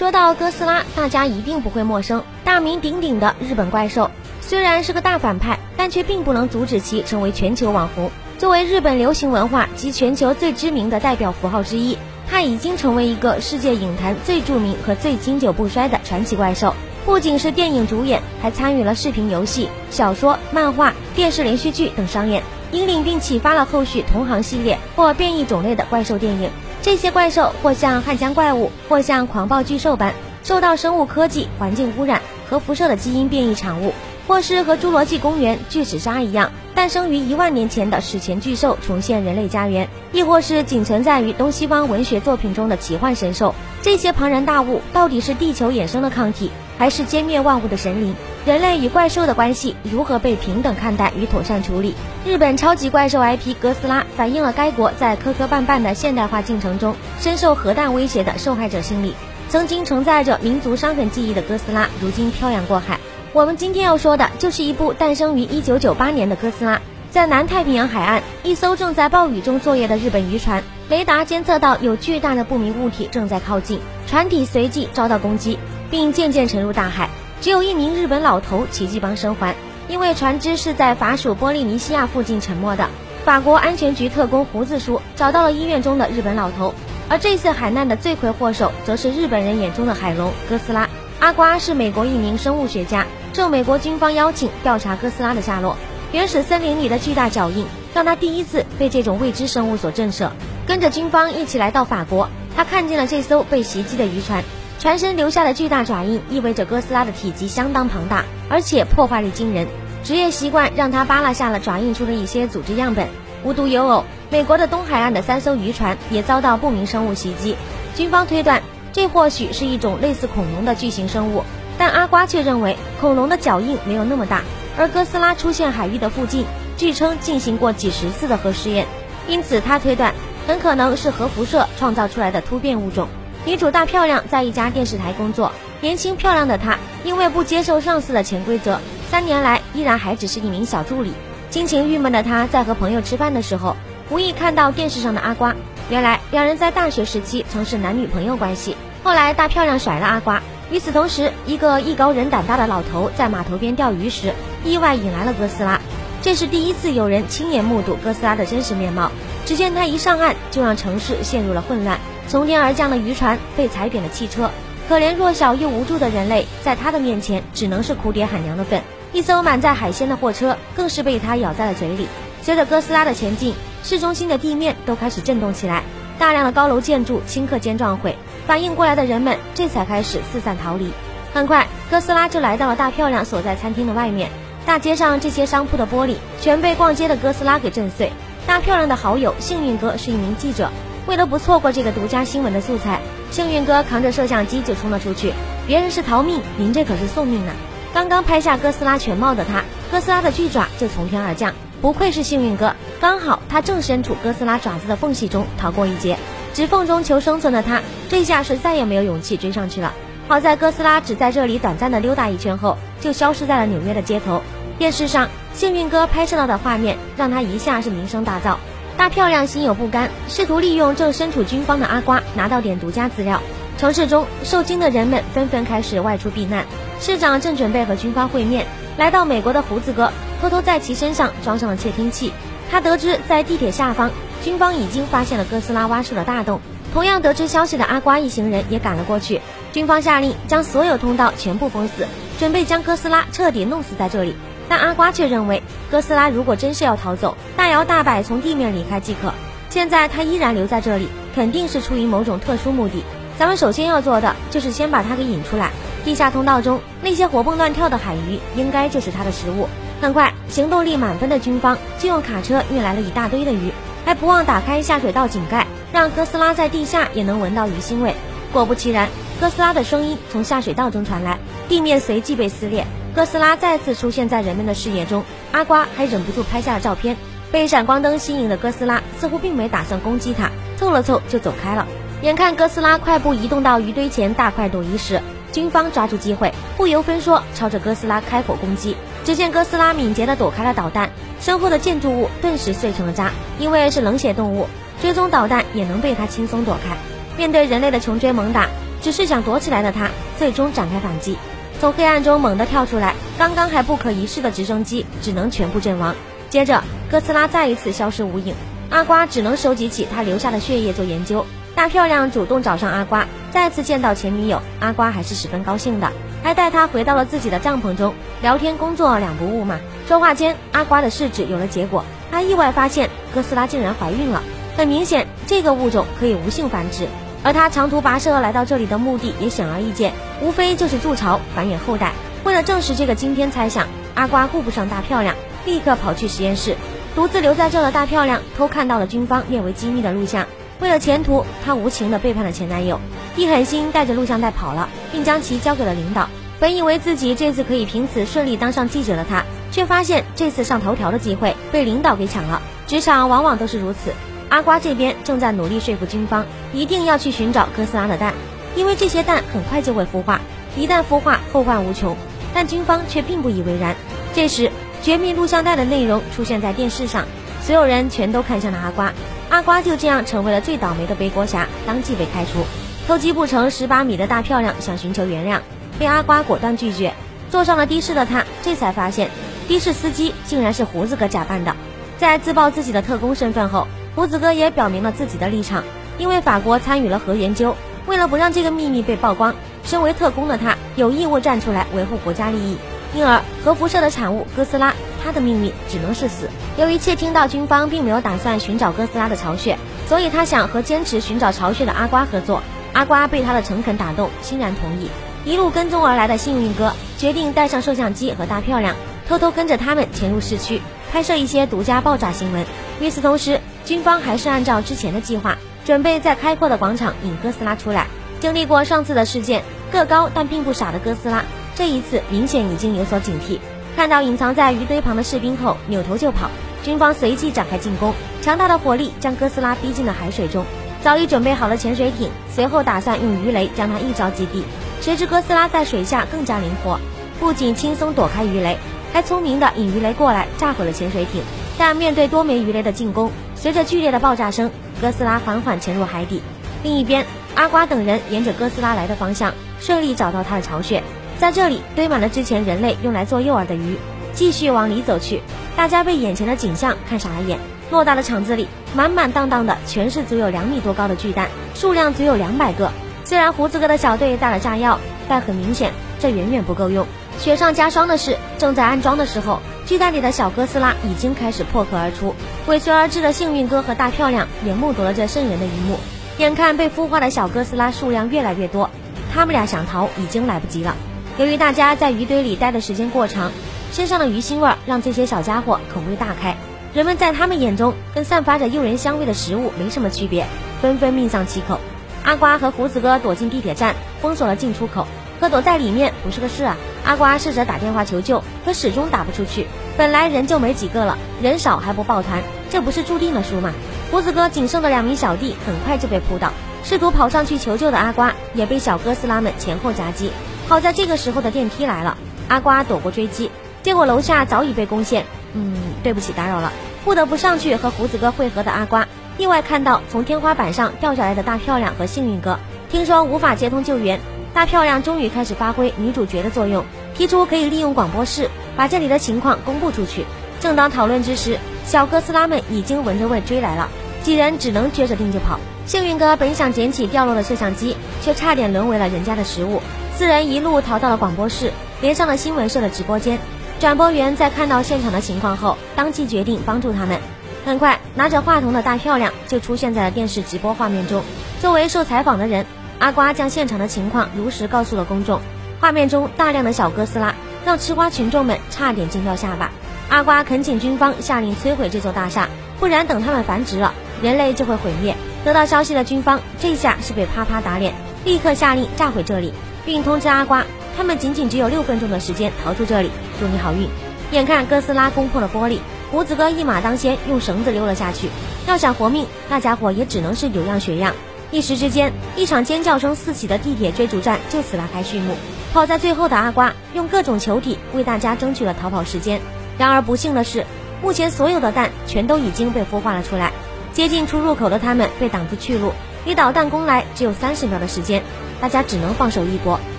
说到哥斯拉，大家一定不会陌生，大名鼎鼎的日本怪兽。虽然是个大反派，但却并不能阻止其成为全球网红。作为日本流行文化及全球最知名的代表符号之一，它已经成为一个世界影坛最著名和最经久不衰的传奇怪兽。不仅是电影主演，还参与了视频游戏、小说、漫画、电视连续剧等商演，引领并启发了后续同行系列或变异种类的怪兽电影。这些怪兽或像汉江怪物，或像狂暴巨兽般受到生物科技、环境污染、核辐射的基因变异产物，或是和侏罗纪公园巨齿鲨一样诞生于一万年前的史前巨兽重现人类家园，亦或是仅存在于东西方文学作品中的奇幻神兽。这些庞然大物到底是地球衍生的抗体，还是歼灭万物的神灵？人类与怪兽的关系如何被平等看待与妥善处理？日本超级怪兽 IP 哥斯拉反映了该国在磕磕绊绊的现代化进程中深受核弹威胁的受害者心理。曾经承载着民族伤痕记忆的哥斯拉，如今漂洋过海。我们今天要说的就是一部诞生于1998年的哥斯拉。在南太平洋海岸，一艘正在暴雨中作业的日本渔船，雷达监测到有巨大的不明物体正在靠近，船体随即遭到攻击，并渐渐沉入大海。只有一名日本老头奇迹般生还，因为船只是在法属波利尼西亚附近沉没的。法国安全局特工胡子叔找到了医院中的日本老头，而这次海难的罪魁祸首则是日本人眼中的海龙哥斯拉。阿瓜是美国一名生物学家，受美国军方邀请调查哥斯拉的下落。原始森林里的巨大脚印让他第一次被这种未知生物所震慑。跟着军方一起来到法国，他看见了这艘被袭击的渔船。船身留下的巨大爪印，意味着哥斯拉的体积相当庞大，而且破坏力惊人。职业习惯让他扒拉下了爪印处的一些组织样本。无独有偶，美国的东海岸的三艘渔船也遭到不明生物袭击。军方推断，这或许是一种类似恐龙的巨型生物，但阿瓜却认为恐龙的脚印没有那么大。而哥斯拉出现海域的附近，据称进行过几十次的核试验，因此他推断，很可能是核辐射创造出来的突变物种。女主大漂亮在一家电视台工作，年轻漂亮的她因为不接受上司的潜规则，三年来依然还只是一名小助理。心情郁闷的她在和朋友吃饭的时候，无意看到电视上的阿瓜。原来两人在大学时期曾是男女朋友关系，后来大漂亮甩了阿瓜。与此同时，一个艺高人胆大的老头在码头边钓鱼时，意外引来了哥斯拉。这是第一次有人亲眼目睹哥斯拉的真实面貌。只见他一上岸，就让城市陷入了混乱。从天而降的渔船，被踩扁的汽车，可怜弱小又无助的人类，在他的面前只能是哭爹喊娘的份。一艘满载海鲜的货车，更是被他咬在了嘴里。随着哥斯拉的前进，市中心的地面都开始震动起来，大量的高楼建筑顷刻间撞毁。反应过来的人们，这才开始四散逃离。很快，哥斯拉就来到了大漂亮所在餐厅的外面。大街上这些商铺的玻璃，全被逛街的哥斯拉给震碎。大漂亮的好友幸运哥是一名记者。为了不错过这个独家新闻的素材，幸运哥扛着摄像机就冲了出去。别人是逃命，您这可是送命呢！刚刚拍下哥斯拉全貌的他，哥斯拉的巨爪就从天而降。不愧是幸运哥，刚好他正身处哥斯拉爪子的缝隙中逃过一劫。指缝中求生存的他，这下是再也没有勇气追上去了。好在哥斯拉只在这里短暂的溜达一圈后，就消失在了纽约的街头。电视上幸运哥拍摄到的画面，让他一下是名声大噪。大漂亮心有不甘，试图利用正身处军方的阿瓜拿到点独家资料。城市中受惊的人们纷纷开始外出避难。市长正准备和军方会面，来到美国的胡子哥偷偷在其身上装上了窃听器。他得知在地铁下方，军方已经发现了哥斯拉挖出的大洞。同样得知消息的阿瓜一行人也赶了过去。军方下令将所有通道全部封死，准备将哥斯拉彻底弄死在这里。但阿瓜却认为，哥斯拉如果真是要逃走，大摇大摆从地面离开即可。现在他依然留在这里，肯定是出于某种特殊目的。咱们首先要做的就是先把他给引出来。地下通道中那些活蹦乱跳的海鱼，应该就是他的食物。很快，行动力满分的军方就用卡车运来了一大堆的鱼，还不忘打开下水道井盖，让哥斯拉在地下也能闻到鱼腥味。果不其然，哥斯拉的声音从下水道中传来，地面随即被撕裂。哥斯拉再次出现在人们的视野中，阿瓜还忍不住拍下了照片。被闪光灯吸引的哥斯拉似乎并没打算攻击他，凑了凑就走开了。眼看哥斯拉快步移动到鱼堆前大快朵颐时，军方抓住机会，不由分说朝着哥斯拉开火攻击。只见哥斯拉敏捷地躲开了导弹，身后的建筑物顿时碎成了渣。因为是冷血动物，追踪导弹也能被它轻松躲开。面对人类的穷追猛打。只是想躲起来的他，最终展开反击，从黑暗中猛地跳出来。刚刚还不可一世的直升机只能全部阵亡。接着，哥斯拉再一次消失无影，阿瓜只能收集起他留下的血液做研究。大漂亮主动找上阿瓜，再次见到前女友，阿瓜还是十分高兴的，还带他回到了自己的帐篷中聊天，工作两不误嘛。说话间，阿瓜的试纸有了结果，他意外发现哥斯拉竟然怀孕了。很明显，这个物种可以无性繁殖，而他长途跋涉来到这里的目的也显而易见，无非就是筑巢繁衍后代。为了证实这个惊天猜想，阿瓜顾不上大漂亮，立刻跑去实验室，独自留在这的大漂亮偷看到了军方列为机密的录像。为了前途，她无情地背叛了前男友，一狠心带着录像带跑了，并将其交给了领导。本以为自己这次可以凭此顺利当上记者的她，却发现这次上头条的机会被领导给抢了。职场往往都是如此。阿瓜这边正在努力说服军方，一定要去寻找哥斯拉的蛋，因为这些蛋很快就会孵化，一旦孵化，后患无穷。但军方却并不以为然。这时，绝密录像带的内容出现在电视上，所有人全都看向了阿瓜。阿瓜就这样成为了最倒霉的背锅侠，当即被开除。偷鸡不成十把米的大漂亮想寻求原谅，被阿瓜果断拒绝。坐上了的士的他，这才发现的士司机竟然是胡子哥假扮的。在自曝自己的特工身份后，胡子哥也表明了自己的立场。因为法国参与了核研究，为了不让这个秘密被曝光，身为特工的他有义务站出来维护国家利益。因而，核辐射的产物哥斯拉。他的命运只能是死。由于窃听到军方并没有打算寻找哥斯拉的巢穴，所以他想和坚持寻找巢穴的阿瓜合作。阿瓜被他的诚恳打动，欣然同意。一路跟踪而来的幸运哥决定带上摄像机和大漂亮，偷偷跟着他们潜入市区，拍摄一些独家爆炸新闻。与此同时，军方还是按照之前的计划，准备在开阔的广场引哥斯拉出来。经历过上次的事件，个高但并不傻的哥斯拉，这一次明显已经有所警惕。看到隐藏在鱼堆旁的士兵后，扭头就跑。军方随即展开进攻，强大的火力将哥斯拉逼进了海水中。早已准备好了潜水艇，随后打算用鱼雷将它一招击毙。谁知哥斯拉在水下更加灵活，不仅轻松躲开鱼雷，还聪明的引鱼雷过来炸毁了潜水艇。但面对多枚鱼雷的进攻，随着剧烈的爆炸声，哥斯拉缓缓潜入海底。另一边，阿瓜等人沿着哥斯拉来的方向，顺利找到它的巢穴。在这里堆满了之前人类用来做诱饵的鱼，继续往里走去。大家被眼前的景象看傻了眼。偌大的场子里，满满当当的全是足有两米多高的巨蛋，数量足有两百个。虽然胡子哥的小队带了炸药，但很明显这远远不够用。雪上加霜的是，正在安装的时候，巨蛋里的小哥斯拉已经开始破壳而出。尾随而至的幸运哥和大漂亮也目睹了这瘆人的一幕。眼看被孵化的小哥斯拉数量越来越多，他们俩想逃已经来不及了。由于大家在鱼堆里待的时间过长，身上的鱼腥味让这些小家伙口味大开。人们在他们眼中跟散发着诱人香味的食物没什么区别，纷纷命丧其口。阿瓜和胡子哥躲进地铁站，封锁了进出口。可躲在里面不是个事啊！阿瓜试着打电话求救，可始终打不出去。本来人就没几个了，人少还不抱团，这不是注定了输吗？胡子哥仅剩的两名小弟很快就被扑倒，试图跑上去求救的阿瓜也被小哥斯拉们前后夹击。好在这个时候的电梯来了，阿瓜躲过追击，结果楼下早已被攻陷。嗯，对不起，打扰了，不得不上去和胡子哥会合的阿瓜，意外看到从天花板上掉下来的大漂亮和幸运哥，听说无法接通救援，大漂亮终于开始发挥女主角的作用，提出可以利用广播室把这里的情况公布出去。正当讨论之时，小哥斯拉们已经闻着味追来了，几人只能撅着腚就跑。幸运哥本想捡起掉落的摄像机，却差点沦为了人家的食物。四人一路逃到了广播室，连上了新闻社的直播间。转播员在看到现场的情况后，当即决定帮助他们。很快，拿着话筒的大漂亮就出现在了电视直播画面中。作为受采访的人，阿瓜将现场的情况如实告诉了公众。画面中大量的小哥斯拉，让吃瓜群众们差点惊掉下巴。阿瓜恳请军方下令摧毁这座大厦，不然等他们繁殖了，人类就会毁灭。得到消息的军方这下是被啪啪打脸，立刻下令炸毁这里。并通知阿瓜，他们仅仅只有六分钟的时间逃出这里。祝你好运！眼看哥斯拉攻破了玻璃，胡子哥一马当先，用绳子溜了下去。要想活命，那家伙也只能是有样学样。一时之间，一场尖叫声四起的地铁追逐战就此拉开序幕。跑在最后的阿瓜，用各种球体为大家争取了逃跑时间。然而不幸的是，目前所有的蛋全都已经被孵化了出来。接近出入口的他们被挡住去路，离导弹攻来只有三十秒的时间。大家只能放手一搏，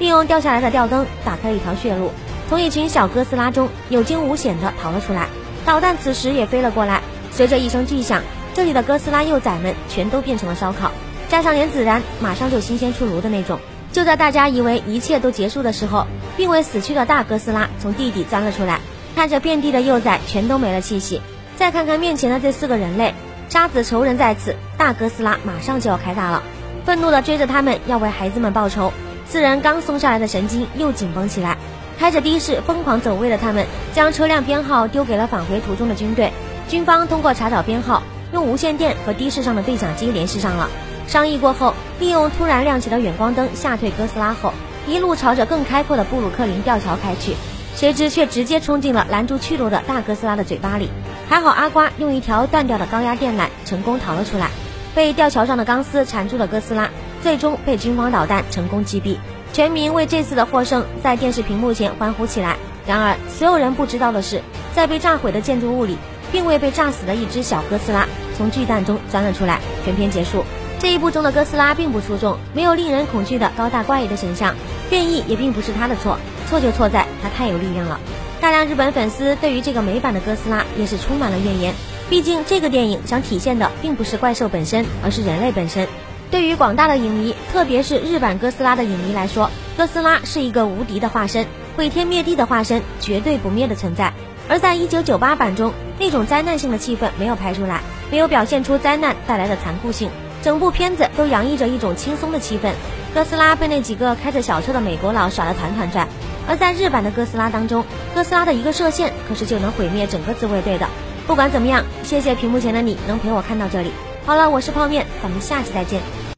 利用掉下来的吊灯打开一条血路，从一群小哥斯拉中有惊无险地逃了出来。导弹此时也飞了过来，随着一声巨响，这里的哥斯拉幼崽们全都变成了烧烤，加上连孜然，马上就新鲜出炉的那种。就在大家以为一切都结束的时候，并未死去的大哥斯拉从地底钻了出来，看着遍地的幼崽全都没了气息，再看看面前的这四个人类，杀子仇人在此，大哥斯拉马上就要开大了，愤怒地追着他们要为孩子们报仇。四人刚松下来的神经又紧绷起来，开着的士疯狂走位的他们，将车辆编号丢给了返回途中的军队。军方通过查找编号，用无线电和的士上的对讲机联系上了。商议过后，利用突然亮起的远光灯吓退哥斯拉后，一路朝着更开阔的布鲁克林吊桥开去。谁知却直接冲进了拦住去路的大哥斯拉的嘴巴里。还好阿瓜用一条断掉的高压电缆成功逃了出来。被吊桥上的钢丝缠住的哥斯拉，最终被军方导弹成功击毙。全民为这次的获胜在电视屏幕前欢呼起来。然而，所有人不知道的是，在被炸毁的建筑物里，并未被炸死的一只小哥斯拉从巨蛋中钻了出来。全片结束。这一部中的哥斯拉并不出众，没有令人恐惧的高大怪异的形象，变异也并不是他的错，错就错在他太有力量了。大量日本粉丝对于这个美版的哥斯拉也是充满了怨言，毕竟这个电影想体现的并不是怪兽本身，而是人类本身。对于广大的影迷，特别是日版哥斯拉的影迷来说，哥斯拉是一个无敌的化身，毁天灭地的化身，绝对不灭的存在。而在一九九八版中，那种灾难性的气氛没有拍出来，没有表现出灾难带来的残酷性。整部片子都洋溢着一种轻松的气氛，哥斯拉被那几个开着小车的美国佬耍得团团转，而在日版的哥斯拉当中，哥斯拉的一个射线可是就能毁灭整个自卫队的。不管怎么样，谢谢屏幕前的你能陪我看到这里。好了，我是泡面，咱们下期再见。